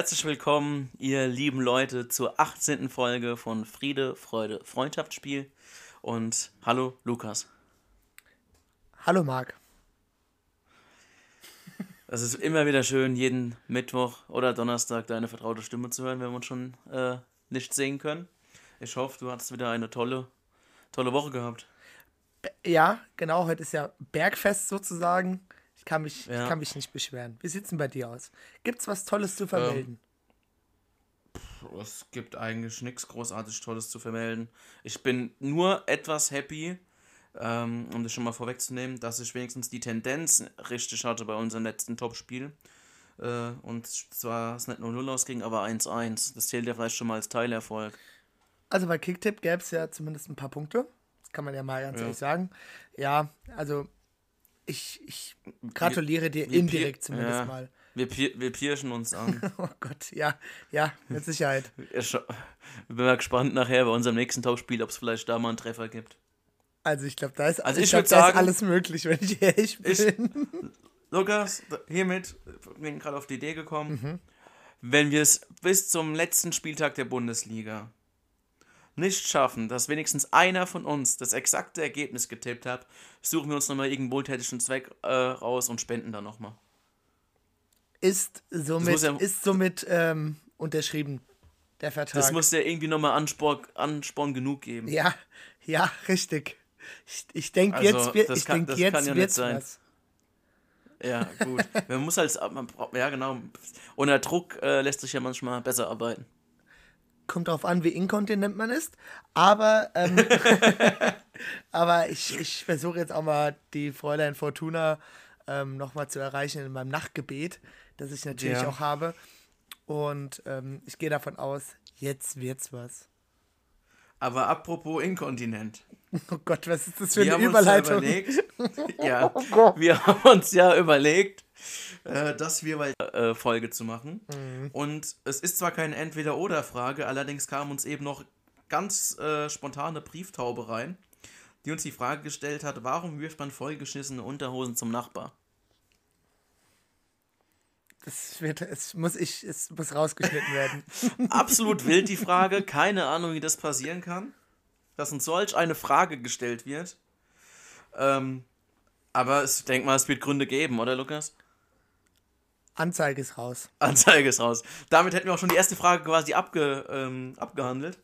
herzlich willkommen, ihr lieben Leute, zur 18. Folge von Friede, Freude, Freundschaftsspiel. Und hallo, Lukas. Hallo, Marc. Es ist immer wieder schön, jeden Mittwoch oder Donnerstag deine vertraute Stimme zu hören, wenn wir uns schon äh, nicht sehen können. Ich hoffe, du hattest wieder eine tolle, tolle Woche gehabt. Ja, genau. Heute ist ja Bergfest sozusagen. Ich kann mich, ja. kann mich nicht beschweren. Wie sieht es denn bei dir aus? Gibt es was Tolles zu vermelden? Ähm, es gibt eigentlich nichts großartig Tolles zu vermelden. Ich bin nur etwas happy, ähm, um das schon mal vorwegzunehmen, dass ich wenigstens die Tendenz richtig hatte bei unserem letzten Topspiel. Äh, und zwar es nicht nur 0 ausging, aber 1-1. Das zählt ja vielleicht schon mal als Teilerfolg. Also bei Kicktip gäbe es ja zumindest ein paar Punkte. Das kann man ja mal ganz ja. ehrlich sagen. Ja, also ich, ich gratuliere wir, dir indirekt zumindest ja, mal. Wir, wir pirschen uns an. oh Gott, ja, ja, mit Sicherheit. ich bin mal gespannt nachher bei unserem nächsten Topspiel, ob es vielleicht da mal einen Treffer gibt. Also ich glaube, da ist, also ich ich glaub, da sagen, ist alles möglich, wenn ich ehrlich bin. Ich, Lukas, hiermit bin gerade auf die Idee gekommen, mhm. wenn wir es bis zum letzten Spieltag der Bundesliga nicht schaffen, dass wenigstens einer von uns das exakte Ergebnis getippt hat, suchen wir uns nochmal irgendeinen wohltätigen Zweck äh, raus und spenden dann nochmal. Ist somit, ja, ist somit ähm, unterschrieben, der Vertrag. Das muss ja irgendwie nochmal Ansporn, Ansporn genug geben. Ja, ja, richtig. Ich, ich denke also, jetzt, ich kann, denk, jetzt ja wird's was. Ja, gut. man muss halt, ja genau. Unter Druck äh, lässt sich ja manchmal besser arbeiten kommt darauf an, wie inkontinent man ist. Aber, ähm, aber ich, ich versuche jetzt auch mal die Fräulein Fortuna ähm, nochmal zu erreichen in meinem Nachtgebet, das ich natürlich ja. auch habe. Und ähm, ich gehe davon aus, jetzt wird's was. Aber apropos inkontinent. Oh Gott, was ist das für wir eine Überleitung? Ja, überlegt, ja, oh wir haben uns ja überlegt, äh, das wir bei äh, Folge zu machen. Mhm. Und es ist zwar keine Entweder-Oder-Frage, allerdings kam uns eben noch ganz äh, spontane Brieftaube rein, die uns die Frage gestellt hat, warum wirft man vollgeschissene Unterhosen zum Nachbar? Das wird, es muss ich, es muss rausgeschnitten werden. Absolut wild die Frage, keine Ahnung, wie das passieren kann, dass uns solch eine Frage gestellt wird. Ähm, aber ich denke mal, es wird Gründe geben, oder Lukas? Anzeige ist raus. Anzeige ist raus. Damit hätten wir auch schon die erste Frage quasi abge, ähm, abgehandelt.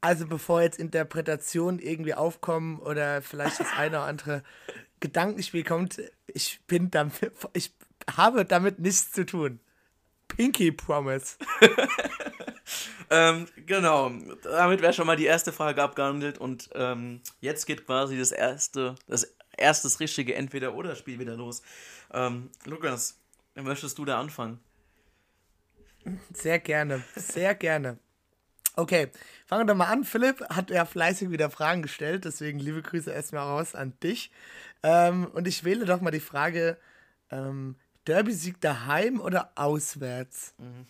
Also bevor jetzt Interpretationen irgendwie aufkommen oder vielleicht das eine oder andere Gedankenspiel kommt, ich bin damit, ich habe damit nichts zu tun. Pinky Promise. ähm, genau, damit wäre schon mal die erste Frage abgehandelt und ähm, jetzt geht quasi das erste, das erstes richtige Entweder-Oder-Spiel wieder los. Ähm, Lukas, Möchtest du da anfangen? Sehr gerne, sehr gerne. Okay, fangen wir mal an. Philipp hat ja fleißig wieder Fragen gestellt, deswegen liebe Grüße erstmal raus an dich. Ähm, und ich wähle doch mal die Frage: ähm, Derby-Sieg daheim oder auswärts? Mhm.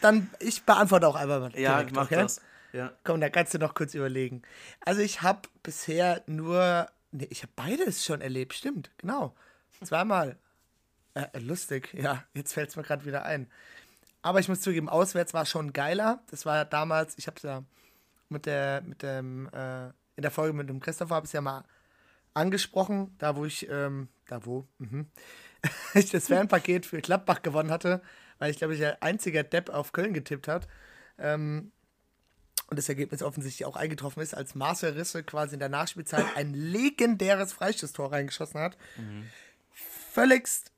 Dann, ich beantworte auch einfach mal. Ja, direkt, mach okay? das. Ja. Komm, da kannst du noch kurz überlegen. Also, ich habe bisher nur. Nee, ich habe beides schon erlebt, stimmt, genau. Zweimal. Äh, lustig, ja, jetzt fällt es mir gerade wieder ein. Aber ich muss zugeben, auswärts war schon geiler. Das war damals, ich habe es ja mit der, mit dem, äh, in der Folge mit dem Christopher habe ich ja mal angesprochen, da wo ich, ähm, da wo, mhm, ich das Fernpaket für Klappbach gewonnen hatte, weil ich glaube, ich der einzige Depp auf Köln getippt hat. Ähm, und das Ergebnis offensichtlich auch eingetroffen ist, als Marcel Risse quasi in der Nachspielzeit ein legendäres Freistoßtor reingeschossen hat. Mhm völligst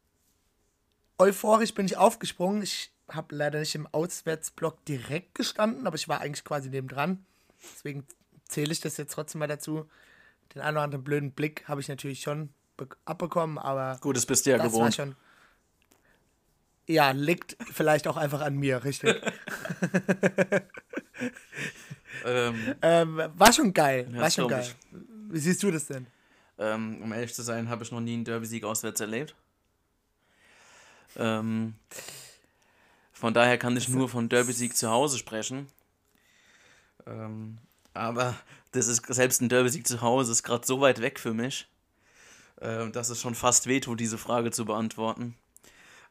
euphorisch bin ich aufgesprungen. Ich habe leider nicht im Auswärtsblock direkt gestanden, aber ich war eigentlich quasi nebendran. Deswegen zähle ich das jetzt trotzdem mal dazu. Den einen oder anderen blöden Blick habe ich natürlich schon abbekommen, aber. Gut, das bist du ja das gewohnt. War schon, ja, liegt vielleicht auch einfach an mir, richtig. ähm, ähm, war schon geil. Ja, war schon geil. Wie siehst du das denn? Ähm, um ehrlich zu sein, habe ich noch nie einen Derby-Sieg auswärts erlebt. Ähm, von daher kann ich nur von Derby-Sieg zu Hause sprechen. Ähm, aber das ist selbst ein Derby-Sieg zu Hause ist gerade so weit weg für mich, äh, dass es schon fast wehtut, diese Frage zu beantworten.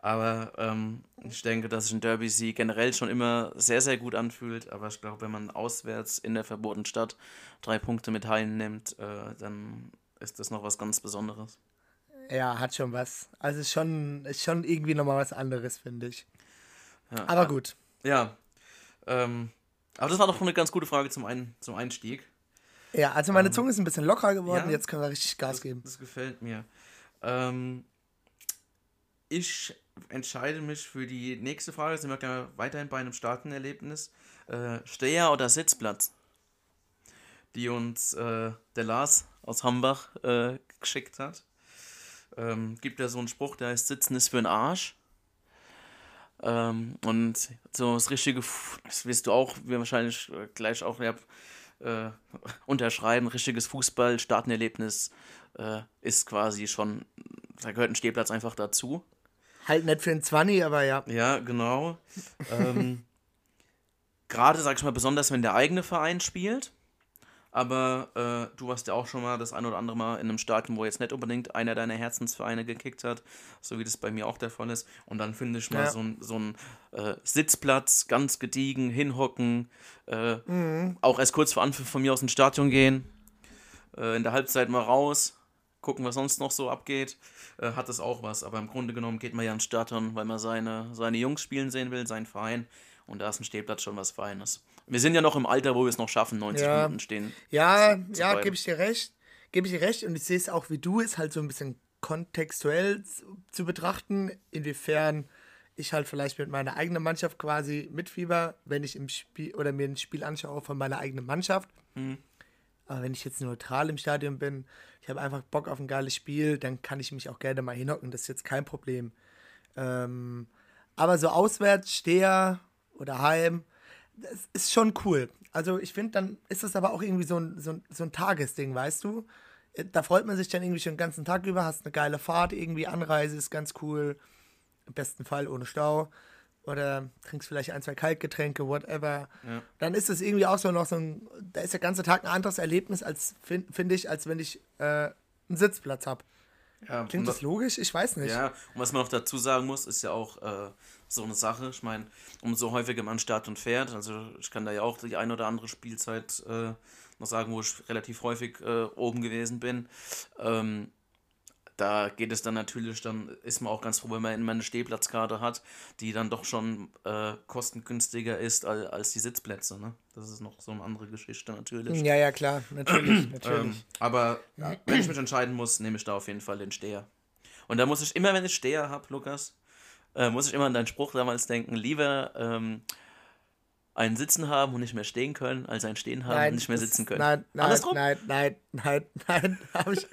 Aber ähm, ich denke, dass sich ein Derby-Sieg generell schon immer sehr, sehr gut anfühlt. Aber ich glaube, wenn man auswärts in der verbotenen Stadt drei Punkte mit heimnimmt, äh, dann ist das noch was ganz Besonderes. Ja, hat schon was. Also ist schon, ist schon irgendwie nochmal was anderes, finde ich. Ja, aber gut. Ja. Ähm, aber das war doch eine ganz gute Frage zum, Ein zum Einstieg. Ja, also meine ähm, Zunge ist ein bisschen lockerer geworden, ja, jetzt können wir richtig Gas das, geben. Das gefällt mir. Ähm, ich entscheide mich für die nächste Frage, sind wir weiterhin bei einem starken Erlebnis. Äh, Steher oder Sitzplatz? Die uns äh, der Lars aus Hambach äh, geschickt hat ähm, gibt ja so einen Spruch, der heißt, Sitzen ist für den Arsch. Ähm, und so das richtige, das wirst du auch, wir wahrscheinlich äh, gleich auch äh, unterschreiben, richtiges Fußball-Startenerlebnis äh, ist quasi schon, da gehört ein Stehplatz einfach dazu. Halt nicht für den 20, aber ja. Ja, genau. ähm, Gerade, sag ich mal, besonders wenn der eigene Verein spielt. Aber äh, du warst ja auch schon mal das ein oder andere Mal in einem Stadion, wo jetzt nicht unbedingt einer deiner Herzensvereine gekickt hat, so wie das bei mir auch der Fall ist. Und dann finde ich mal ja. so, so einen äh, Sitzplatz, ganz gediegen, hinhocken, äh, mhm. auch erst kurz vor Anpfiff von mir aus ins Stadion gehen, äh, in der Halbzeit mal raus, gucken, was sonst noch so abgeht, äh, hat das auch was. Aber im Grunde genommen geht man ja ins Stadion, weil man seine, seine Jungs spielen sehen will, seinen Verein. Und da ist ein Stehplatz schon was Feines. Wir sind ja noch im Alter, wo wir es noch schaffen, 90 ja. Minuten stehen. Ja, zu, zu ja, gebe ich dir recht. Gebe ich dir recht. Und ich sehe es auch wie du, ist halt so ein bisschen kontextuell zu betrachten, inwiefern ich halt vielleicht mit meiner eigenen Mannschaft quasi mitfieber, wenn ich im Spiel oder mir ein Spiel anschaue von meiner eigenen Mannschaft. Mhm. Aber wenn ich jetzt neutral im Stadion bin, ich habe einfach Bock auf ein geiles Spiel, dann kann ich mich auch gerne mal hinhocken, das ist jetzt kein Problem. Ähm, aber so auswärts, Steher oder Heim, das ist schon cool. Also ich finde, dann ist das aber auch irgendwie so ein, so, ein, so ein Tagesding, weißt du? Da freut man sich dann irgendwie schon den ganzen Tag über, hast eine geile Fahrt, irgendwie Anreise ist ganz cool. Im besten Fall ohne Stau. Oder trinkst vielleicht ein, zwei Kaltgetränke, whatever. Ja. Dann ist es irgendwie auch so noch so ein, da ist der ganze Tag ein anderes Erlebnis, als finde find ich, als wenn ich äh, einen Sitzplatz habe. Ja, Klingt das logisch? Ich weiß nicht. Ja, und was man noch dazu sagen muss, ist ja auch äh, so eine Sache. Ich meine, umso häufiger man startet und fährt, also ich kann da ja auch die ein oder andere Spielzeit äh, noch sagen, wo ich relativ häufig äh, oben gewesen bin. Ähm, da geht es dann natürlich, dann ist man auch ganz froh, wenn man immer eine Stehplatzkarte hat, die dann doch schon äh, kostengünstiger ist als, als die Sitzplätze. Ne? Das ist noch so eine andere Geschichte natürlich. Ja, ja, klar, natürlich. natürlich. Ähm, aber ja, wenn ich mich entscheiden muss, nehme ich da auf jeden Fall den Steher. Und da muss ich immer, wenn ich Steher habe, Lukas, äh, muss ich immer an deinen Spruch damals denken, lieber ähm, ein Sitzen haben und nicht mehr stehen können, als ein Stehen haben nein, und nicht mehr sitzen können. Nein, nein, nein, nein, nein, nein, nein, ich,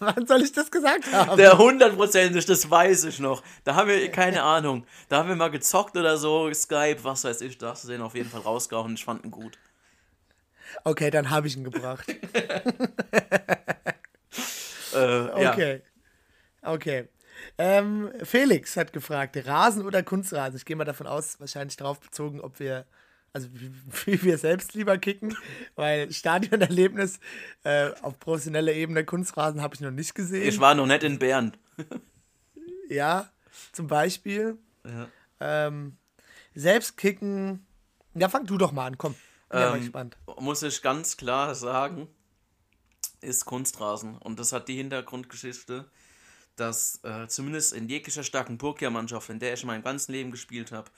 wann soll ich das gesagt haben? Der hundertprozentig, das weiß ich noch. Da haben wir, keine Ahnung, da haben wir mal gezockt oder so, Skype, was weiß ich, da hast du den auf jeden Fall rausgehauen und ich fand ihn gut. Okay, dann habe ich ihn gebracht. äh, okay. Ja. Okay. Ähm, Felix hat gefragt, Rasen oder Kunstrasen? Ich gehe mal davon aus, wahrscheinlich darauf bezogen, ob wir, also wie, wir selbst lieber kicken, weil Stadionerlebnis äh, auf professioneller Ebene Kunstrasen habe ich noch nicht gesehen. Ich war noch nicht in Bern. ja, zum Beispiel. Ja. Ähm, selbst kicken, ja, fang du doch mal an, komm. Bin ähm, ja mal gespannt. Muss ich ganz klar sagen, ist Kunstrasen. Und das hat die Hintergrundgeschichte dass äh, zumindest in jeglicher starken Burgia-Mannschaft, in der ich mein ganzes Leben gespielt habe,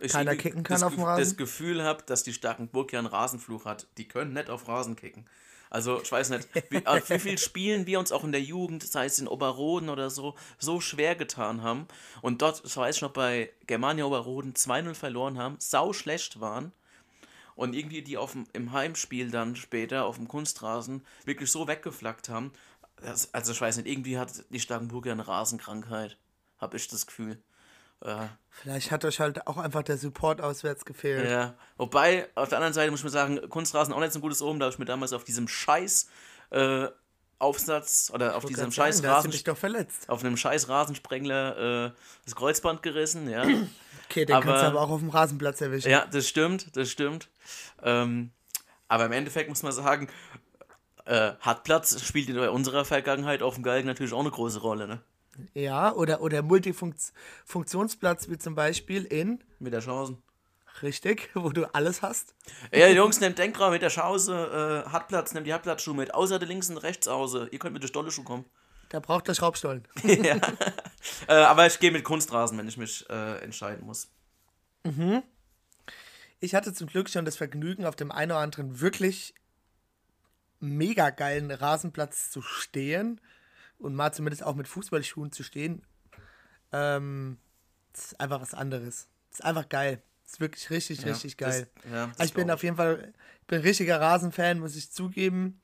ich Keiner kicken kann das, auf dem Rasen? das Gefühl habe, dass die starken Burgia einen Rasenfluch hat. Die können nicht auf Rasen kicken. Also, ich weiß nicht, wie, wie viel Spielen wir uns auch in der Jugend, sei es in Oberroden oder so, so schwer getan haben. Und dort, das weiß ich noch, bei Germania Oberroden 2-0 verloren haben, sau schlecht waren. Und irgendwie die auf dem, im Heimspiel dann später auf dem Kunstrasen wirklich so weggeflackt haben, das, also ich weiß nicht, irgendwie hat die Starkenburger eine Rasenkrankheit, habe ich das Gefühl. Äh, Vielleicht hat euch halt auch einfach der Support auswärts gefehlt. Ja, wobei, auf der anderen Seite muss ich mir sagen, Kunstrasen auch nicht so ein gutes Oben, da habe ich mir damals auf diesem Scheiß äh, Aufsatz oder auf diesem scheiß sagen, Rasen doch verletzt. auf einem scheiß Rasensprengler äh, das Kreuzband gerissen, ja. okay, den aber, kannst du aber auch auf dem Rasenplatz erwischen. Ja, das stimmt, das stimmt. Ähm, aber im Endeffekt muss man sagen, äh, Hartplatz spielt in unserer Vergangenheit auf dem Galgen natürlich auch eine große Rolle, ne? Ja, oder, oder Multifunktionsplatz wie zum Beispiel in, Mit der Chance. richtig, wo du alles hast. Ja, Jungs, nehmt Denkraum mit der Chance, äh, Hartplatz, nehmt die Hartplatzschuhe mit. Außer der links und rechts außer. Ihr könnt mit der Stolleschuh kommen. Da braucht der Schraubstollen. ja. äh, aber ich gehe mit Kunstrasen, wenn ich mich äh, entscheiden muss. Ich hatte zum Glück schon das Vergnügen, auf dem einen oder anderen wirklich mega geilen Rasenplatz zu stehen und mal zumindest auch mit Fußballschuhen zu stehen. Ähm, ist einfach was anderes. Ist einfach geil. Ist wirklich richtig, richtig geil. Das, ja, das Also ich bin glaub auf jeden Fall ich bin ein richtiger Rasenfan, muss ich zugeben.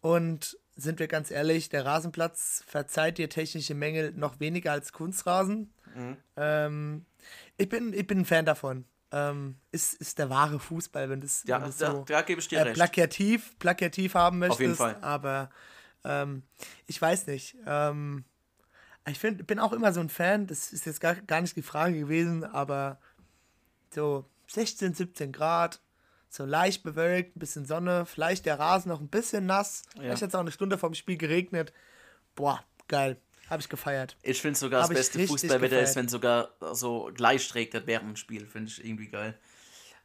Und sind wir ganz ehrlich, der Rasenplatz verzeiht dir technische Mängel noch weniger als Kunstrasen. Mhm. Ähm, ich, bin, ich bin ein Fan davon. Ähm, ist, ist der wahre Fußball, wenn das, Ja, wenn das da, so da gebe ich dir äh, recht. plakativ, plakativ haben möchtest. jeden Fall. Aber ähm, ich weiß nicht. Ähm, ich find, bin auch immer so ein Fan, das ist jetzt gar, gar nicht die Frage gewesen, aber so 16, 17 Grad, so leicht bewölkt, ein bisschen Sonne, vielleicht der Rasen noch ein bisschen nass, vielleicht hat es auch eine Stunde vom Spiel geregnet. Boah, geil. Habe ich gefeiert. Ich finde sogar das Hab ich beste Fußballwetter ist, wenn sogar so gleich trägt das während dem Spiel. Finde ich irgendwie geil.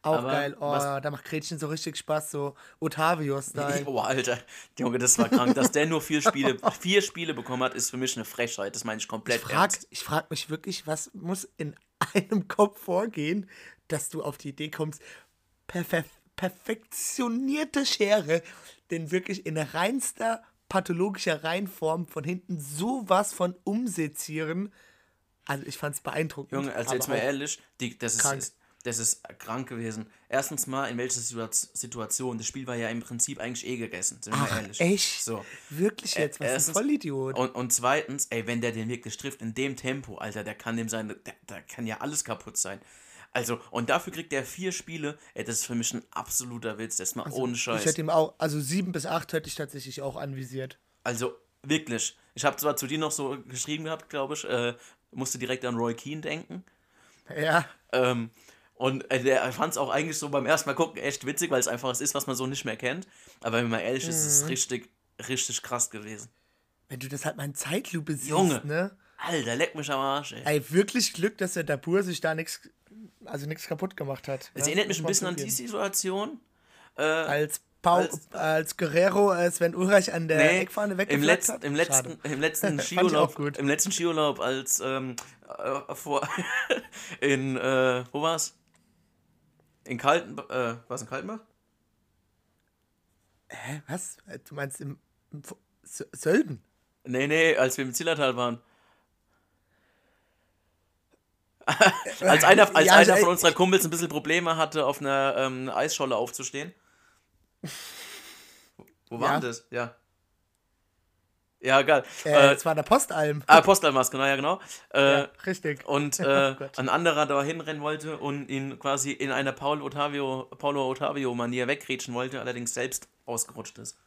Auch Aber geil. Oh, was- da macht Gretchen so richtig Spaß, so Otavio-Style. Oh, Alter. Junge, das war krank. Dass der nur vier Spiele, vier Spiele bekommen hat, ist für mich eine Frechheit. Das meine ich komplett Ich frage ernst. ich frag mich wirklich, was muss in einem Kopf vorgehen, dass du auf die Idee kommst, perfe perfektionierte Schere, den wirklich in reinster pathologischer Reinform von hinten sowas von umsezieren. Also ich fand's beeindruckend. Junge, also jetzt mal ehrlich, die, das, krank. ist, das ist krank gewesen. Erstens mal, in welcher Situa- Situation? Das Spiel war ja im Prinzip eigentlich eh gegessen, sind wir Ach, ehrlich. echt? So. Wirklich jetzt? Was erstens- ein Vollidiot. Und, und zweitens, ey, wenn der den wirklich trifft in dem Tempo, Alter, der kann dem sein, der, der kann ja alles kaputt sein. Also, und dafür kriegt er vier Spiele, ey, das ist für mich ein absoluter Witz, das ist mal ohne Scheiß. Ich hätte ihm auch, also sieben bis acht hätte ich tatsächlich auch anvisiert. Also wirklich. Ich habe zwar zu dir noch so geschrieben gehabt, glaube ich, äh, musste direkt an Roy Keane denken. Ja, Ähm, und äh, der fand es auch eigentlich so beim ersten Mal gucken echt witzig, weil es einfach was ist, was man so nicht mehr kennt. Aber wenn man ehrlich ist, ist es richtig, richtig krass gewesen. wenn du das halt mal in Zeitlupe siehst, Junge. ne? Alter, leck mich am Arsch, ey. Ey, wirklich Glück, dass der Dabur sich da nichts, also nichts kaputt gemacht hat. Es ja, erinnert mich ein bisschen an die. Situation. Äh, Als, Paul, als- als, Guerrero äh, Sven Ulreich an der Nee, Eckfahne im, weggefleckt letzten, hat. im, letzten, Schade. im letzten Skiurlaub, im letzten Skiurlaub als ähm, äh, vor in äh, wo war's? In Kalten, äh, was in Kaltenbach? Hä, was? Äh, Du meinst im, im Sölden? Nee, nee, als wir im Zillertal waren. als einer, als Ja, einer also, von äh, unserer Kumpels ein bisschen Probleme hatte, auf einer ähm, Eisscholle aufzustehen. Wo war Ja. das? Ja. Ja, geil. Äh, Äh, das war der Postalm. ah, Postalmaske, genau, ja, genau. Äh, ja, richtig. Und Oh äh, Gott. ein anderer da hinrennen wollte und ihn quasi in einer Paul Otavio, Paulo Ottavio-Manier wegrätschen wollte, allerdings selbst ausgerutscht ist.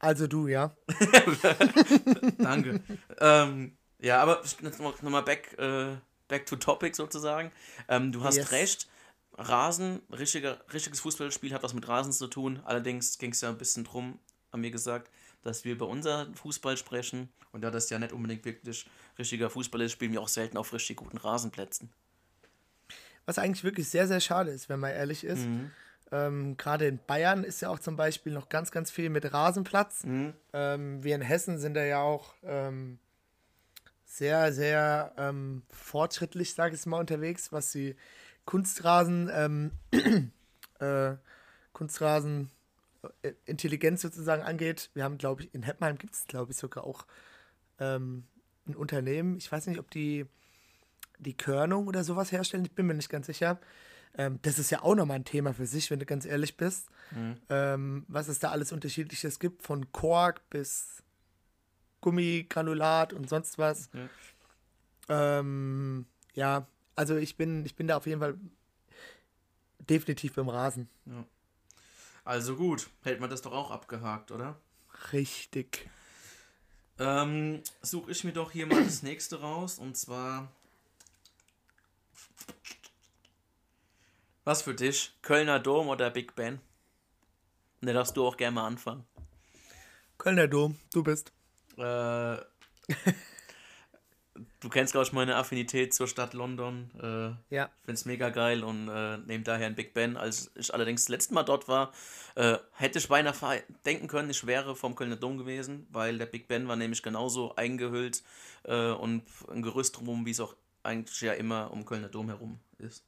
Also du, ja. Danke. ähm, ja, aber jetzt noch noch mal back, äh, back to topic sozusagen. Ähm, du hast Yes. recht. Rasen, richtiger, richtiges Fußballspiel hat was mit Rasen zu tun. Allerdings ging es ja ein bisschen drum, haben wir gesagt, dass wir über unser Fußball sprechen. Und da das ja nicht unbedingt wirklich richtiger Fußball ist, spielen wir auch selten auf richtig guten Rasenplätzen. Was eigentlich wirklich sehr, sehr schade ist, wenn man ehrlich ist. Ähm, Gerade in Bayern ist ja auch zum Beispiel noch ganz, ganz viel mit Rasenplatz. Ähm, wir in Hessen sind da ja auch ähm, sehr, sehr ähm, fortschrittlich, sage ich mal, unterwegs, was die Kunstrasen, ähm, äh, Kunstrasen Intelligenz sozusagen angeht. Wir haben, glaube ich, in Heppenheim gibt es, glaube ich, sogar auch ähm, ein Unternehmen. Ich weiß nicht, ob die die Körnung oder sowas herstellen. Ich bin mir nicht ganz sicher. Ähm, das ist ja auch nochmal ein Thema für sich, wenn du ganz ehrlich bist. Ähm, was es da alles Unterschiedliches gibt, von Kork bis Gummigranulat und sonst was. Ja, ähm, ja also ich bin, ich bin da auf jeden Fall definitiv beim Rasen. Also gut, hält man das doch auch abgehakt, oder? Richtig. Ähm, suche ich mir doch hier mal das nächste raus und zwar. Was für dich? Kölner Dom oder Big Ben? Da darfst du auch gerne mal anfangen. Kölner Dom, du bist. Äh, du kennst, glaube ich, meine Affinität zur Stadt London. Äh, Ja. Finde es mega geil und äh, nehme daher ein Big Ben. Als ich allerdings das letzte Mal dort war, äh, hätte ich beinahe denken können, ich wäre vom Kölner Dom gewesen, weil der Big Ben war nämlich genauso eingehüllt äh, und ein Gerüst drumherum, wie es auch eigentlich ja immer um Kölner Dom herum ist.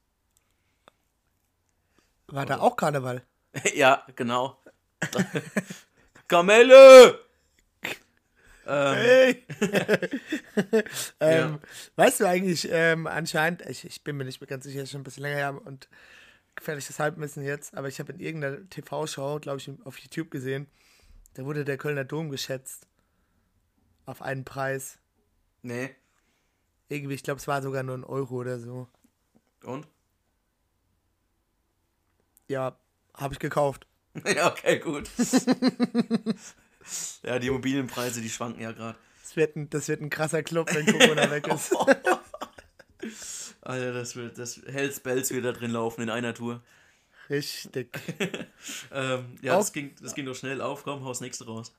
War da auch Karneval? ja, genau. Kamelle! Ähm, Hey! ähm, Weißt du eigentlich, ähm, anscheinend, ich, ich bin mir nicht mehr ganz sicher, schon ein bisschen länger her und gefährliches Halbwissen jetzt, aber ich habe in irgendeiner TV-Show, glaube ich, auf YouTube gesehen, da wurde der Kölner Dom geschätzt. Auf einen Preis. nee. Irgendwie, ich glaube, es war sogar nur ein Euro oder so. Und? Ja, habe ich gekauft. ja, okay, gut. ja, die Immobilienpreise, die schwanken ja gerade. Das wird, ein, das wird ein krasser Club, wenn Corona weg ist. Alter, das wird, das Hells Bells wieder drin laufen in einer Tour. Richtig. Ähm, ja, Auf- das ging, das ging doch schnell auf, komm, haus nächste raus.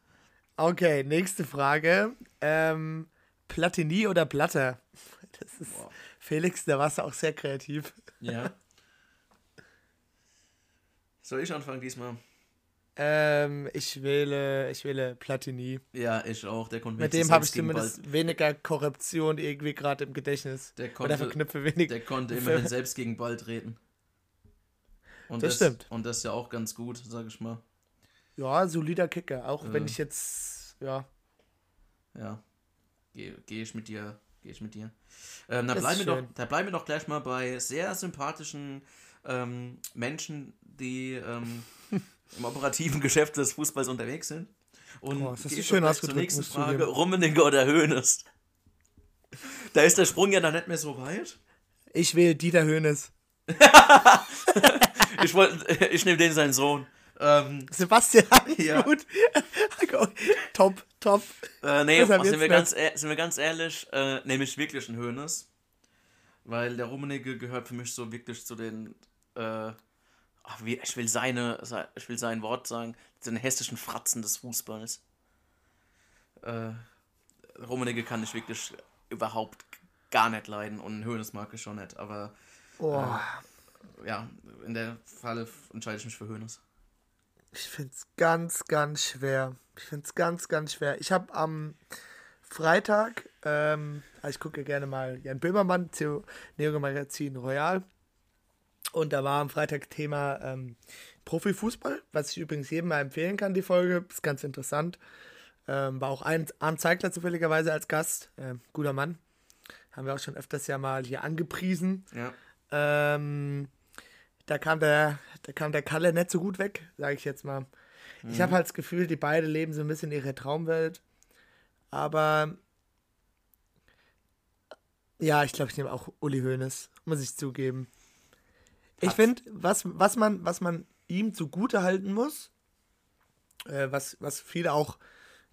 Okay, nächste Frage. Ähm, Platini oder Blatter? Das ist Boah. Felix, da warst du auch sehr kreativ. Ja. Soll ich anfangen diesmal? Ähm, ich wähle, ich wähle Platini. Ja, ich auch. Der konnte Mit dem habe ich zumindest weniger Korruption irgendwie gerade im Gedächtnis. Der Oder konnte- verknüpfe Ball, weniger. der konnte immerhin selbst gegen Ball treten. Und Das stimmt. Und das ist ja auch ganz gut, sag ich mal. Ja, solider Kicker. Auch wenn Ja. ich jetzt, ja, Ja. Gehe geh ich mit dir. Gehe ich mit dir. Ähm, da, Das bleiben wir doch, da bleiben wir doch gleich mal bei sehr sympathischen ähm, Menschen, die ähm, im operativen Geschäft des Fußballs unterwegs sind. Und Oh, das ich schön Zur nächsten Frage. Rummenigge oder Hoeneß? Da ist der Sprung ja dann nicht mehr so weit. ich wähle Dieter Höhnes. Ich, wollt- ich nehme den seinen Sohn. Ähm, Sebastian, Ja. gut. top, top. Äh, nee, sind wir, ganz, sind wir ganz ehrlich, äh, nehme ich wirklich einen Hönes. Weil der Rummenigge gehört für mich so wirklich zu den, äh, ach, wie, ich will seine, se- ich will sein Wort sagen, den hessischen Fratzen des Fußballs. Äh, Rummenigge kann ich wirklich überhaupt gar nicht leiden und Hönes mag ich schon nicht, aber Oh, ja, in der Falle entscheide ich mich für Hönes. ich finde es ganz, ganz schwer. Ich finde es ganz, ganz schwer. Ich habe am Freitag, ähm, ich gucke gerne mal Jan Böhmermann zu Neo Magazin Royal. Und da war am Freitag Thema ähm, Profifußball, was ich übrigens jedem mal empfehlen kann, die Folge. Ist ganz interessant. Ähm, war auch ein Arndt Zeigler zufälligerweise als Gast. Ähm, guter Mann. Haben wir auch schon öfters ja mal hier angepriesen. Ja. Ähm, da kam der, da kam der Kalle nicht so gut weg, sage ich jetzt mal. Ich habe halt das Gefühl, die beiden leben so ein bisschen ihre Traumwelt. Aber ja, ich glaube, ich nehme auch Uli Hoeneß, muss ich zugeben. Ich finde, was, was, man, was man ihm zugute halten muss, äh, was, was viele auch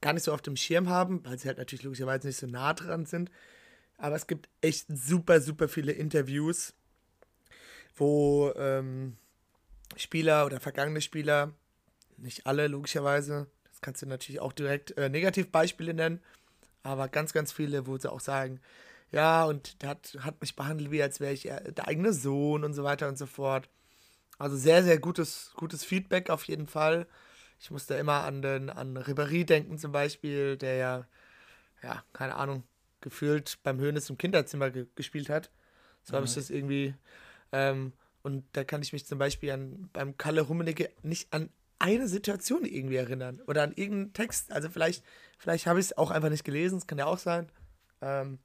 gar nicht so auf dem Schirm haben, weil sie halt natürlich logischerweise nicht so nah dran sind. Aber es gibt echt super, super viele Interviews, wo ähm, Spieler oder vergangene Spieler, nicht alle logischerweise, das kannst du natürlich auch direkt äh, Negativbeispiele nennen, aber ganz, ganz viele, wo sie auch sagen, ja, und der hat, hat mich behandelt, wie als wäre ich äh, der eigene Sohn und so weiter und so fort. Also sehr, sehr gutes, gutes Feedback auf jeden Fall. Ich muss da immer an den an Ribéry denken zum Beispiel, der ja, ja, keine Ahnung, gefühlt beim Höhnes im Kinderzimmer ge gespielt hat. So habe ich das irgendwie. Ähm, und da kann ich mich zum Beispiel an beim Kalle Rummenigge nicht an eine Situation irgendwie erinnern oder an irgendeinen Text. Also vielleicht, vielleicht habe ich es auch einfach nicht gelesen, das kann ja auch sein. Ähm,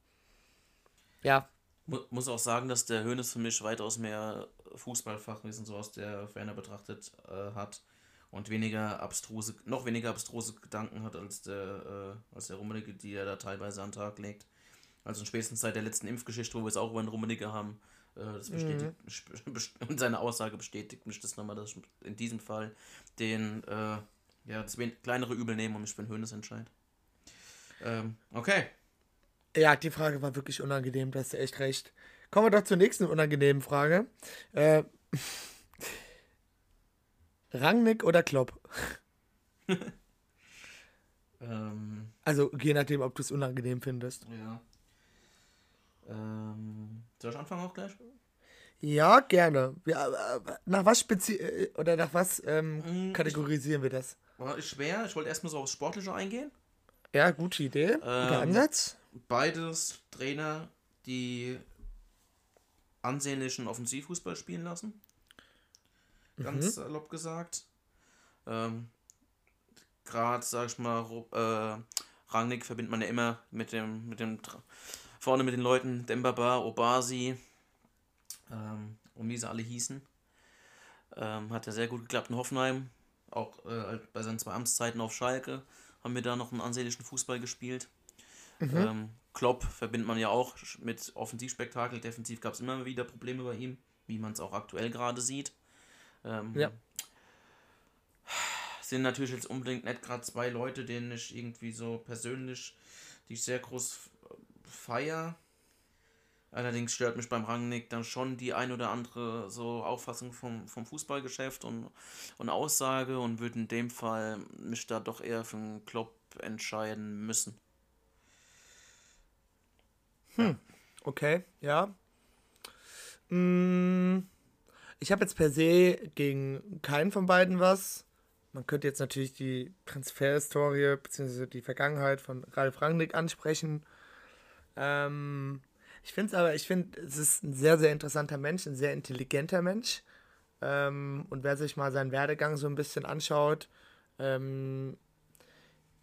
ja, Mu muss auch sagen, dass der Hönes für mich weitaus mehr Fußballfachwissen so aus der Ferne betrachtet äh, hat und weniger abstruse, noch weniger abstruse Gedanken hat als der, äh, als der Rummenigge, die er da teilweise an den Tag legt. Also spätestens seit der letzten Impfgeschichte, wo wir es auch über den Rummenigge haben, äh, das bestätigt, best- und seine Aussage bestätigt mich das nochmal, dass ich in diesem Fall den, äh, ja, das kleinere Übel nehme und mich für den Hönes entscheide. Ähm, okay. Ja, die Frage war wirklich unangenehm, da hast du echt recht. Kommen wir doch zur nächsten unangenehmen Frage. Äh, Rangnick oder Klopp? Ähm, Also je nachdem, ob du es unangenehm findest. Ja. Ähm, soll ich anfangen auch gleich? Ja, gerne. Ja, äh, nach was spezi äh, oder nach was ähm, Mm, kategorisieren wir das? War schwer. Ich wollte erstmal so aufs Sportliche eingehen. Ja, gute Idee. Guter Ähm, Ansatz. Beides Trainer, die ansehnlichen Offensivfußball spielen lassen. Ganz salopp gesagt. Ähm, Gerade, sag ich mal, äh, Rangnick verbindet man ja immer mit dem, mit dem vorne mit den Leuten Dembaba, Obasi, ähm, und wie sie alle hießen. Ähm, hat ja sehr gut geklappt in Hoffenheim. Auch äh, bei seinen zwei Amtszeiten auf Schalke haben wir da noch einen ansehnlichen Fußball gespielt. Ähm, Klopp verbindet man ja auch mit Offensivspektakel. Defensiv gab es immer wieder Probleme bei ihm, wie man es auch aktuell gerade sieht. Ähm, Ja. Sind natürlich jetzt unbedingt nicht gerade zwei Leute, denen ich irgendwie so persönlich, die ich sehr groß feier. Allerdings stört mich beim Rangnick dann schon die ein oder andere so Auffassung vom, vom Fußballgeschäft und, und Aussage und würde in dem Fall mich da doch eher für einen Klopp entscheiden müssen. Okay, ja. Mm, Ich habe jetzt per se gegen keinen von beiden was. Man könnte jetzt natürlich die Transferhistorie bzw. die Vergangenheit von Ralf Rangnick ansprechen. Ähm, ich finde es aber, ich finde, es ist ein sehr, sehr interessanter Mensch, ein sehr intelligenter Mensch. Ähm, und wer sich mal seinen Werdegang so ein bisschen anschaut, ähm,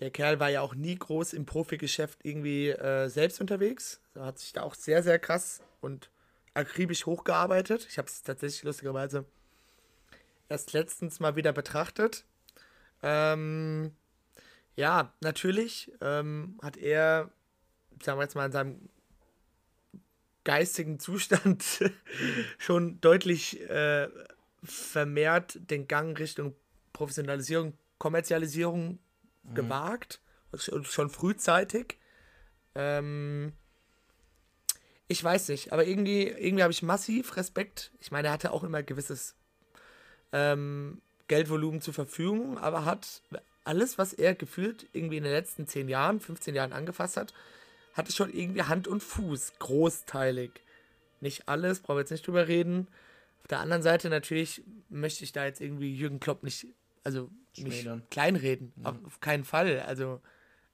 der Kerl war ja auch nie groß im Profigeschäft irgendwie äh, selbst unterwegs. Er hat sich da auch sehr, sehr krass und akribisch hochgearbeitet. Ich habe es tatsächlich lustigerweise erst letztens mal wieder betrachtet. Ähm, ja, natürlich ähm, hat er, sagen wir jetzt mal, in seinem geistigen Zustand schon deutlich äh, vermehrt den Gang Richtung Professionalisierung, Kommerzialisierung gewagt. Schon schon frühzeitig. Ähm, ich weiß nicht, aber irgendwie, irgendwie habe ich massiv Respekt. Ich meine, er hatte auch immer gewisses ähm, Geldvolumen zur Verfügung, aber hat alles, was er gefühlt irgendwie in den letzten 10 Jahren, 15 Jahren angefasst hat, hatte schon irgendwie Hand und Fuß, großteilig. Nicht alles, brauchen wir jetzt nicht drüber reden. Auf der anderen Seite natürlich möchte ich da jetzt irgendwie Jürgen Klopp nicht, also nicht Schmälern. kleinreden. Auf, auf keinen Fall. Also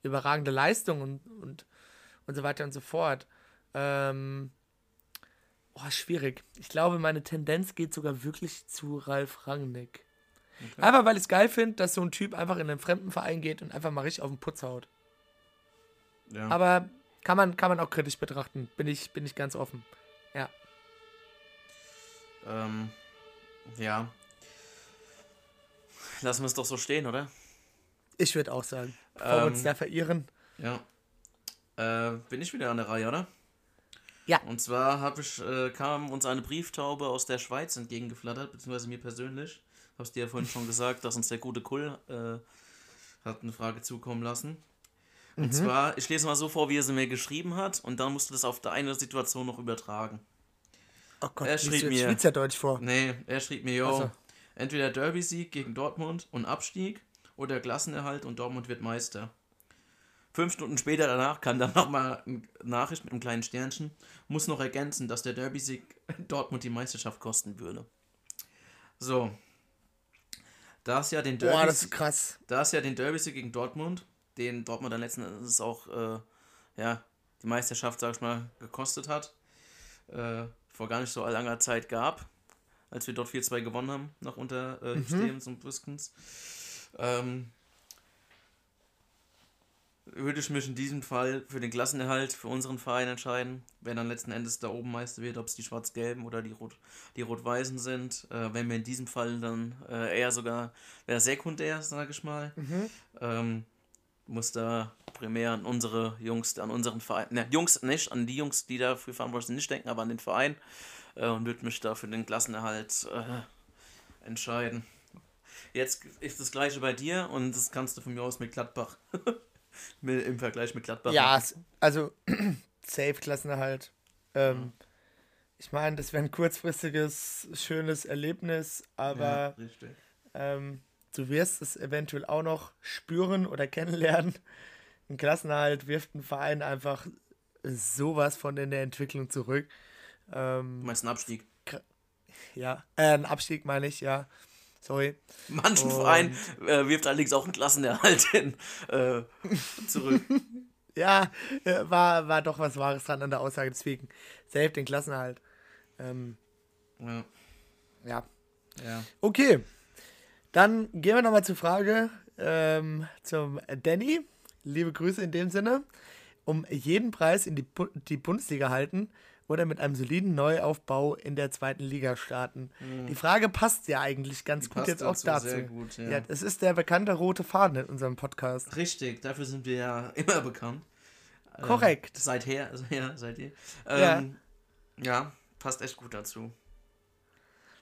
überragende Leistung und, und, und so weiter und so fort. Ähm, oh, schwierig. Ich glaube, meine Tendenz geht sogar wirklich zu Ralf Rangnick. Einfach weil ich es geil finde, dass so ein Typ einfach in einen fremden Verein geht und einfach mal richtig auf den Putz haut. Ja. Aber kann man, kann man auch kritisch betrachten. Bin ich, bin ich ganz offen. Ja. Ähm, ja. Lassen wir es doch so stehen, oder? Ich würde auch sagen. Bevor wir uns Ähm, da verirren. Ja. Äh, bin ich wieder an der Reihe, oder? Ja. Und zwar hab ich, äh, kam uns eine Brieftaube aus der Schweiz entgegengeflattert, beziehungsweise mir persönlich. Hab's dir ja vorhin schon gesagt, dass uns der gute Kull äh, hat eine Frage zukommen lassen. Und zwar, ich lese mal so vor, wie er sie mir geschrieben hat, und dann musst du das auf deine Situation noch übertragen. Oh Gott, er schrieb du jetzt mir- Schweizerdeutsch vor. Nee, er schrieb mir, yo, Ach so. Entweder Derby-Sieg gegen Dortmund und Abstieg oder Klassenerhalt und Dortmund wird Meister. Fünf Stunden später danach kam dann nochmal eine Nachricht mit einem kleinen Sternchen. Muss noch ergänzen, dass der Derby-Sieg Dortmund die Meisterschaft kosten würde. So. Da es ja den Boah, das ist Derby, krass. da es ja den Derby-Sieg gegen Dortmund, den Dortmund dann letzten Endes auch äh, ja, die Meisterschaft, sag ich mal, gekostet hat, äh, vor gar nicht so langer Zeit gab, als wir dort 4-2 gewonnen haben, nach unter äh, Stevens und Buskens. Ähm, würde ich mich in diesem Fall für den Klassenerhalt für unseren Verein entscheiden, wer dann letzten Endes da oben Meister wird, ob es die Schwarz-Gelben oder die, Rot die Rot-Weißen sind. Äh, wenn wir in diesem Fall dann äh, eher sogar, wäre sekundär, sage ich mal, ähm, muss da primär an unsere Jungs, an unseren Verein, ne, Jungs nicht, an die Jungs, die dafür verantwortlich sind, nicht denken, aber an den Verein äh, und würde mich da für den Klassenerhalt äh, entscheiden. Jetzt ist das gleiche bei dir und das kannst du von mir aus mit Gladbach im Vergleich mit Gladbach. Ja, machen. also safe Klassenerhalt. Ähm, Ich meine, das wäre ein kurzfristiges, schönes Erlebnis, aber ja, ähm, du wirst es eventuell auch noch spüren oder kennenlernen. Ein Klassenerhalt wirft einen Verein einfach sowas von in der Entwicklung zurück. Ähm, Du meinst einen Abstieg? ja, äh, ein Abstieg meine ich, ja. Sorry. Manchen Und- Verein äh, wirft allerdings auch einen Klassenerhalt hin, äh, zurück. Ja, äh, war, war doch was Wahres dran an der Aussage, deswegen. Safe den Klassenerhalt. Ähm, ja, ja. ja. Okay. Dann gehen wir nochmal zur Frage ähm, zum Danny. Liebe Grüße in dem Sinne. Um jeden Preis in die, Bu die Bundesliga halten oder mit einem soliden Neuaufbau in der zweiten Liga starten. Die Frage passt ja eigentlich ganz Die gut jetzt auch dazu sehr gut, ja. ja, es ist der bekannte rote Faden in unserem Podcast. Richtig, dafür sind wir ja immer bekannt. Ähm, Korrekt. seither, also, ja, seither. Ja. Ähm, ja. passt echt gut dazu.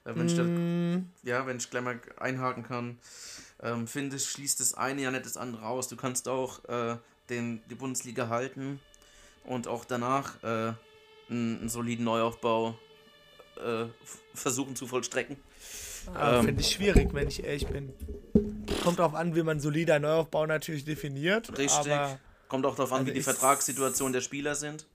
Äh, wenn ich Mm, ja, wenn ich gleich mal einhaken kann, ähm, finde ich, schließt das eine ja nicht das andere aus. Du kannst auch äh, den, die Bundesliga halten und auch danach äh, einen, einen soliden Neuaufbau äh, versuchen zu vollstrecken. ah, Ähm, Finde ich schwierig, wenn ich ehrlich bin. Kommt darauf an, wie man solider Neuaufbau natürlich definiert. Richtig. Kommt auch darauf an, Also wie die Vertragssituation der Spieler sind.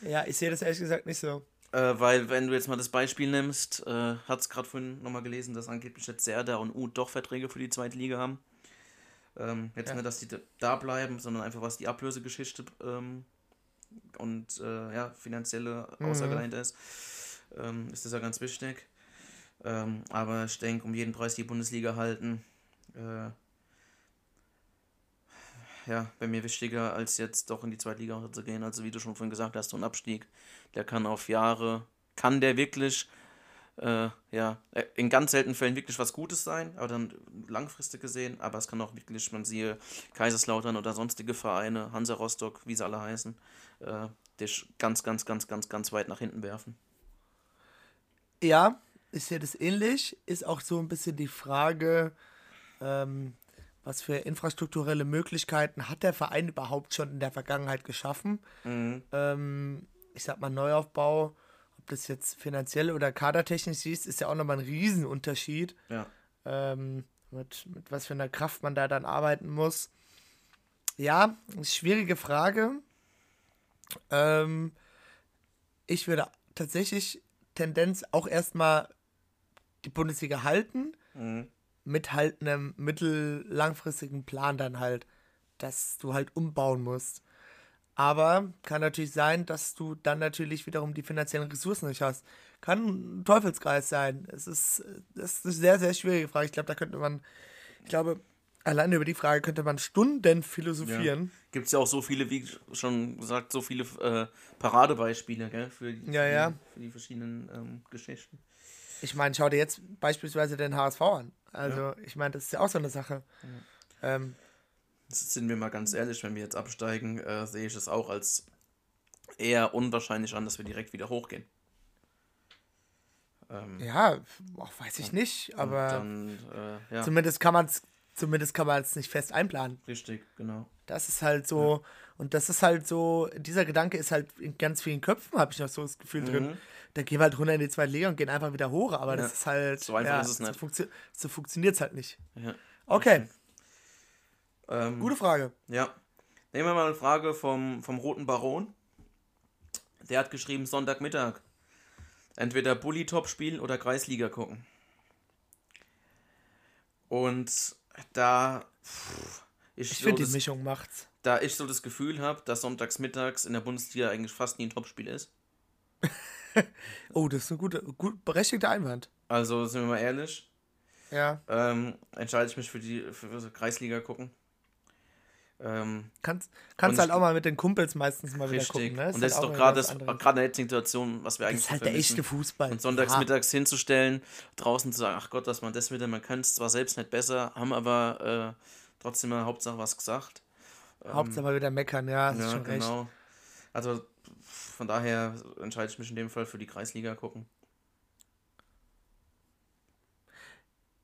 ja, ich sehe das ehrlich gesagt nicht so. Äh, weil, wenn du jetzt mal das Beispiel nimmst, äh, hat es gerade vorhin nochmal gelesen, dass angeblich jetzt Serda und Uth doch Verträge für die zweite Liga haben. Ähm, jetzt Ja. nicht, dass die da- da bleiben, sondern einfach was die Ablösegeschichte ähm, und äh, ja, finanzielle Aussage Mhm. dahinter ist, ähm, ist das ja ganz wichtig. Ähm, aber ich denke, um jeden Preis die Bundesliga halten, äh, ja, wäre mir wichtiger, als jetzt doch in die zweite Liga zu gehen. Also wie du schon vorhin gesagt hast, so ein Abstieg, der kann auf Jahre, kann der wirklich, äh, ja, äh, in ganz seltenen Fällen wirklich was Gutes sein, aber dann langfristig gesehen, aber es kann auch wirklich, man siehe Kaiserslautern oder sonstige Vereine, Hansa Rostock, wie sie alle heißen, äh, dich ganz, ganz, ganz, ganz, ganz weit nach hinten werfen. Ja, ich sehe das ähnlich. Ist auch so ein bisschen die Frage, ähm, was für infrastrukturelle Möglichkeiten hat der Verein überhaupt schon in der Vergangenheit geschaffen? Mhm. Ähm, ich sag mal, Neuaufbau, ob das jetzt finanziell oder kadertechnisch ist, ist ja auch nochmal ein Riesenunterschied, Ja. ähm, mit, mit was für einer Kraft man da dann arbeiten muss. Ja, schwierige Frage. Ähm, ich würde tatsächlich Tendenz auch erstmal die Bundesliga halten, Mhm. mit halt einem mittellangfristigen Plan dann halt, dass du halt umbauen musst. Aber kann natürlich sein, dass du dann natürlich wiederum die finanziellen Ressourcen nicht hast. Kann ein Teufelskreis sein. Es ist, das ist eine sehr, sehr schwierige Frage. Ich glaube, da könnte man, ich glaube, alleine über die Frage könnte man Stunden philosophieren. Gibt es ja auch so viele, wie schon gesagt, so viele äh, Paradebeispiele gell, für, die, Ja, ja. für die verschiedenen ähm, Geschichten. Ich meine, schau dir jetzt beispielsweise den HSV an. Also, ich meine, das ist ja auch so eine Sache. Ähm, Sind wir mal ganz ehrlich, wenn wir jetzt absteigen, äh, sehe ich es auch als eher unwahrscheinlich an, dass wir direkt wieder hochgehen. Ähm, ja, auch weiß ich nicht, aber Dann, äh, ja, zumindest kann man es zumindest kann man es nicht fest einplanen. richtig, genau. Das ist halt so, und das ist halt so, dieser Gedanke ist halt in ganz vielen Köpfen, habe ich noch so das Gefühl drin. Mhm. Da gehen wir halt runter in die zweite Liga und gehen einfach wieder hoch, aber das Ja. ist halt. So einfach ja, ist es So, nicht. funktio so funktioniert es halt nicht. Ja. Okay, Ähm, gute Frage. Ja. Nehmen wir mal eine Frage vom, vom Roten Baron. Der hat geschrieben Sonntagmittag. Entweder Bully-Top spielen oder Kreisliga gucken. Und da pff, ich, Ich so finde, die das, Mischung macht's. da ich so das Gefühl habe, dass sonntags mittags in der Bundesliga eigentlich fast nie ein Topspiel ist. Oh, das ist ein guter, gut berechtigter Einwand. Also sind wir mal ehrlich, Ja. ähm, entscheide ich mich für die für Kreisliga gucken. Ähm, Kannst, kannst halt auch mal mit den Kumpels meistens mal wieder richtig. gucken. Ne? Und das ist halt doch gerade das gerade in der jetzigen Situation, was wir Das eigentlich ist halt der echte Fußball. Und sonntags mittags hinzustellen, draußen zu sagen, ach Gott, dass man das wieder, man kann es zwar selbst nicht besser, haben aber äh, trotzdem mal Hauptsache was gesagt. Hauptsache mal wieder meckern, ja, das ist Ja, schon recht. genau. Also von daher entscheide ich mich in dem Fall für die Kreisliga gucken.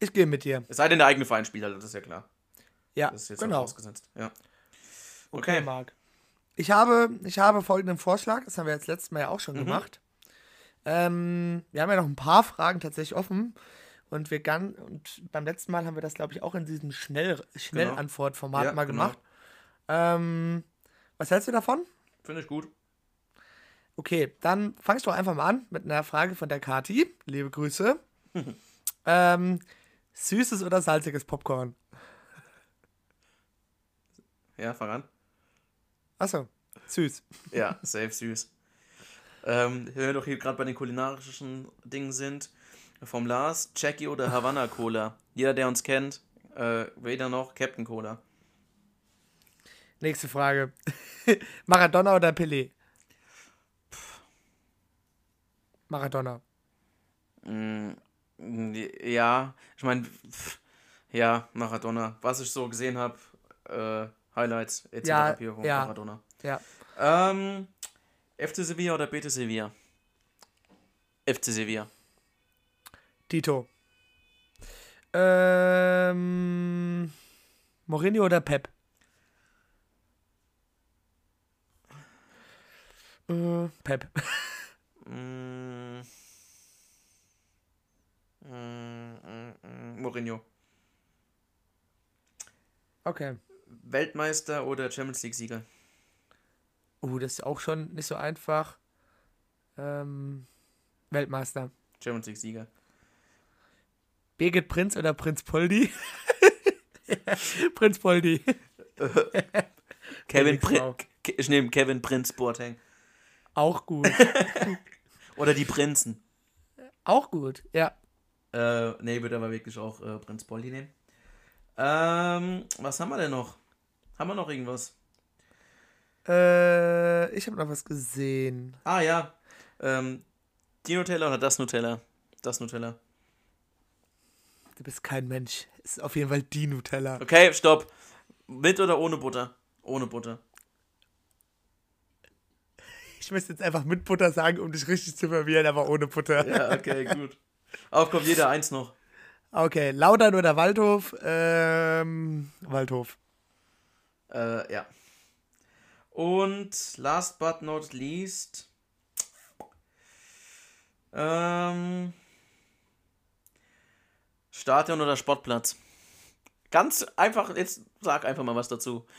Ich gehe mit dir. Es sei denn, der eigene Verein spielt halt, das ist ja klar. Ja, Das ist jetzt genau. ausgesetzt. Ja. Okay, Okay. Marc. Ich habe, ich habe folgenden Vorschlag, das haben wir jetzt letztes Mal ja auch schon Mhm. gemacht. Ähm, wir haben ja noch ein paar Fragen tatsächlich offen. Und wir gan und beim letzten Mal haben wir das, glaube ich, auch in diesem Schnell Schnellantwortformat Ja, mal genau. gemacht. Ähm, was hältst du davon? Finde ich gut. Okay, dann fangst du einfach mal an mit einer Frage von der Kati. Liebe Grüße. ähm, süßes oder salziges Popcorn? Ja, fang an. Achso, süß. Ja, safe süß. Ähm, wenn wir doch hier gerade bei den kulinarischen Dingen sind, vom Lars, Jackie oder Havanna Cola. Jeder, der uns kennt, äh, weder noch Captain Cola. Nächste Frage. Maradona oder Pelé? Maradona. Mm, ja, ich meine, ja, Maradona. Was ich so gesehen habe, äh, Highlights etc. Ja, Pio, ja. Maradona. Ja. Ähm, FC Sevilla oder BT Sevilla? FC Sevilla. Tito. Ähm, Mourinho oder Pep? Äh, Pep. Mm. Mm, mm, mm, Mourinho. Okay. Weltmeister oder Champions League Sieger? Uh, das ist auch schon nicht so einfach. Ähm, Weltmeister. Champions League Sieger. Birgit Prinz oder Prinz Poldi? Prinz Poldi. Kevin. Prinz. Ich nehme Kevin Prinz Boateng. Auch gut. Oder die Prinzen. Auch gut, ja. Äh, nee, würde aber wirklich auch äh, Prinz Poldi nehmen. Ähm, was haben wir denn noch? Haben wir noch irgendwas? Äh, ich habe noch was gesehen. Ah ja. Ähm, die Nutella oder das Nutella? Das Nutella. Du bist kein Mensch. Ist auf jeden Fall die Nutella. Okay, stopp. Mit oder ohne Butter? Ohne Butter. Ich müsste jetzt einfach mit Butter sagen, um dich richtig zu verwirren, aber ohne Butter. Ja, okay, gut. Auf kommt jeder eins noch. Okay, Laudern oder Waldhof? Ähm, Waldhof. Äh, ja. Und last but not least. Ähm, Stadion oder Sportplatz? Ganz einfach, jetzt sag einfach mal was dazu.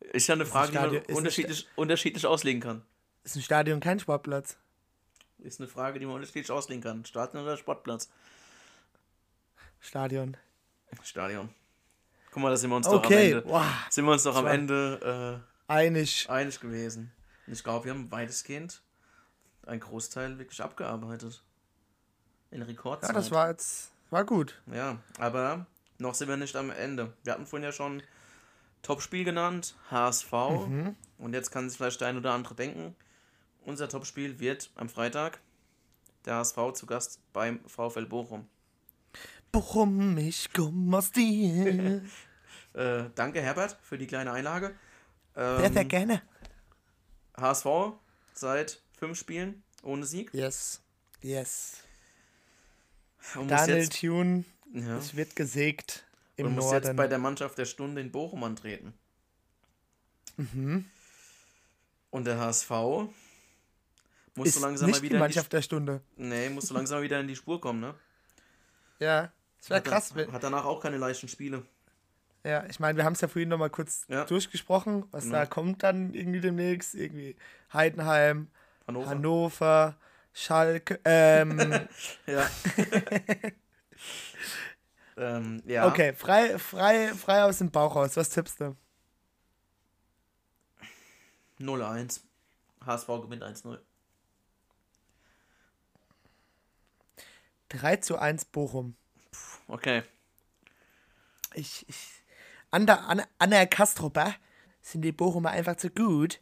Ist ja eine Frage, die Stadion- ist man ein unterschiedlich, unterschiedlich auslegen kann. Ist ein Stadion kein Sportplatz? Ist eine Frage, die man unterschiedlich auslegen kann. Stadion oder Sportplatz? Stadion. Stadion. Guck mal, da sind wir uns doch am Okay, Ende, wow. sind wir uns doch am Ende Einig. äh, einig gewesen. Und ich glaube, wir haben weitestgehend einen Großteil wirklich abgearbeitet. In Rekordzeit. Ja, das war jetzt, war gut. Ja, aber noch sind wir nicht am Ende. Wir hatten vorhin ja schon Topspiel genannt, HSV. Mhm. Und jetzt kann sich vielleicht der ein oder andere denken, unser Topspiel wird am Freitag der HSV zu Gast beim VfL Bochum. Bochum, ich komm aus dir. Äh, danke Herbert für die kleine Einlage. Sehr, sehr Ähm, gerne. HSV seit fünf Spielen ohne Sieg. Yes. Yes. Und Daniel jetzt, Thune, ja, es wird gesägt im und muss Norden. jetzt bei der Mannschaft der Stunde in Bochum antreten. mhm. Und der HSV muss Ist so langsam mal die wieder in die, Mannschaft der Stunde. nee, muss so langsam mal wieder in die Spur kommen, ne? Ja, das wäre Hat, krass. wenn- hat danach auch keine leichten Spiele. Ja, ich meine, wir haben es ja vorhin noch mal kurz Ja. durchgesprochen, was Genau. da kommt dann irgendwie demnächst. Irgendwie Heidenheim, Hannover. Hannover, Schalke. Ähm, Ja. ähm, ja. Okay, frei, frei, frei aus dem Bauch raus. Was tippst du? 0-1. HSV gewinnt 1-0. 3 zu 1 Bochum. Okay. Ich, ich, an der, an, an der Kastrupper sind die Bochumer einfach zu gut.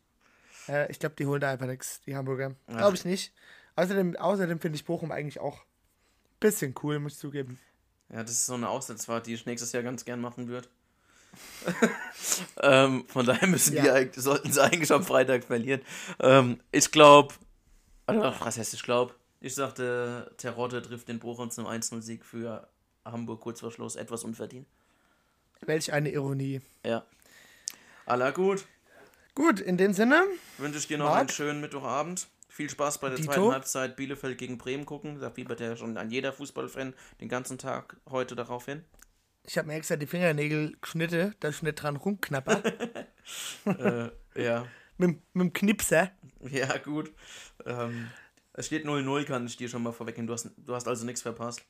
Äh, ich glaube, die holen da einfach nichts, die Hamburger. Glaube ich nicht. Außerdem, außerdem finde ich Bochum eigentlich auch ein bisschen cool, muss ich zugeben. Ja, das ist so eine Auswärtsfahrt, die ich nächstes Jahr ganz gern machen würde. ähm, von daher müssen Ja. die sollten sie eigentlich am Freitag verlieren. Ähm, ich glaube, also, was heißt ich glaube? Ich sagte, Terodde trifft den Bochum zum 1-0-Sieg für Hamburg kurz vor Schluss. Etwas unverdient. Welch eine Ironie. Ja. Aller gut. Gut, in dem Sinne, Wünsche ich dir noch Marc? einen schönen Mittwochabend. Viel Spaß bei der Dito? zweiten Halbzeit Bielefeld gegen Bremen gucken. Da fiebert ja schon an jeder Fußballfan den ganzen Tag heute darauf hin. ich habe mir extra die Fingernägel geschnitten, da Schnitt dran rumknappert. äh, ja. mit, mit dem Knipser. Ja, gut. Ähm, es steht 0-0, kann ich dir schon mal vorwegnehmen. Du hast, du hast also nichts verpasst.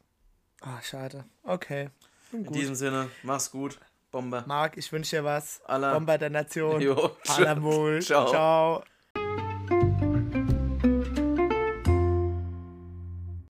Ah, schade. Okay. In diesem Sinne, mach's gut. Bombe. Marc, ich wünsche dir was. Allah. Bomber der Nation. Jo, Alamol. Ciao. Ciao.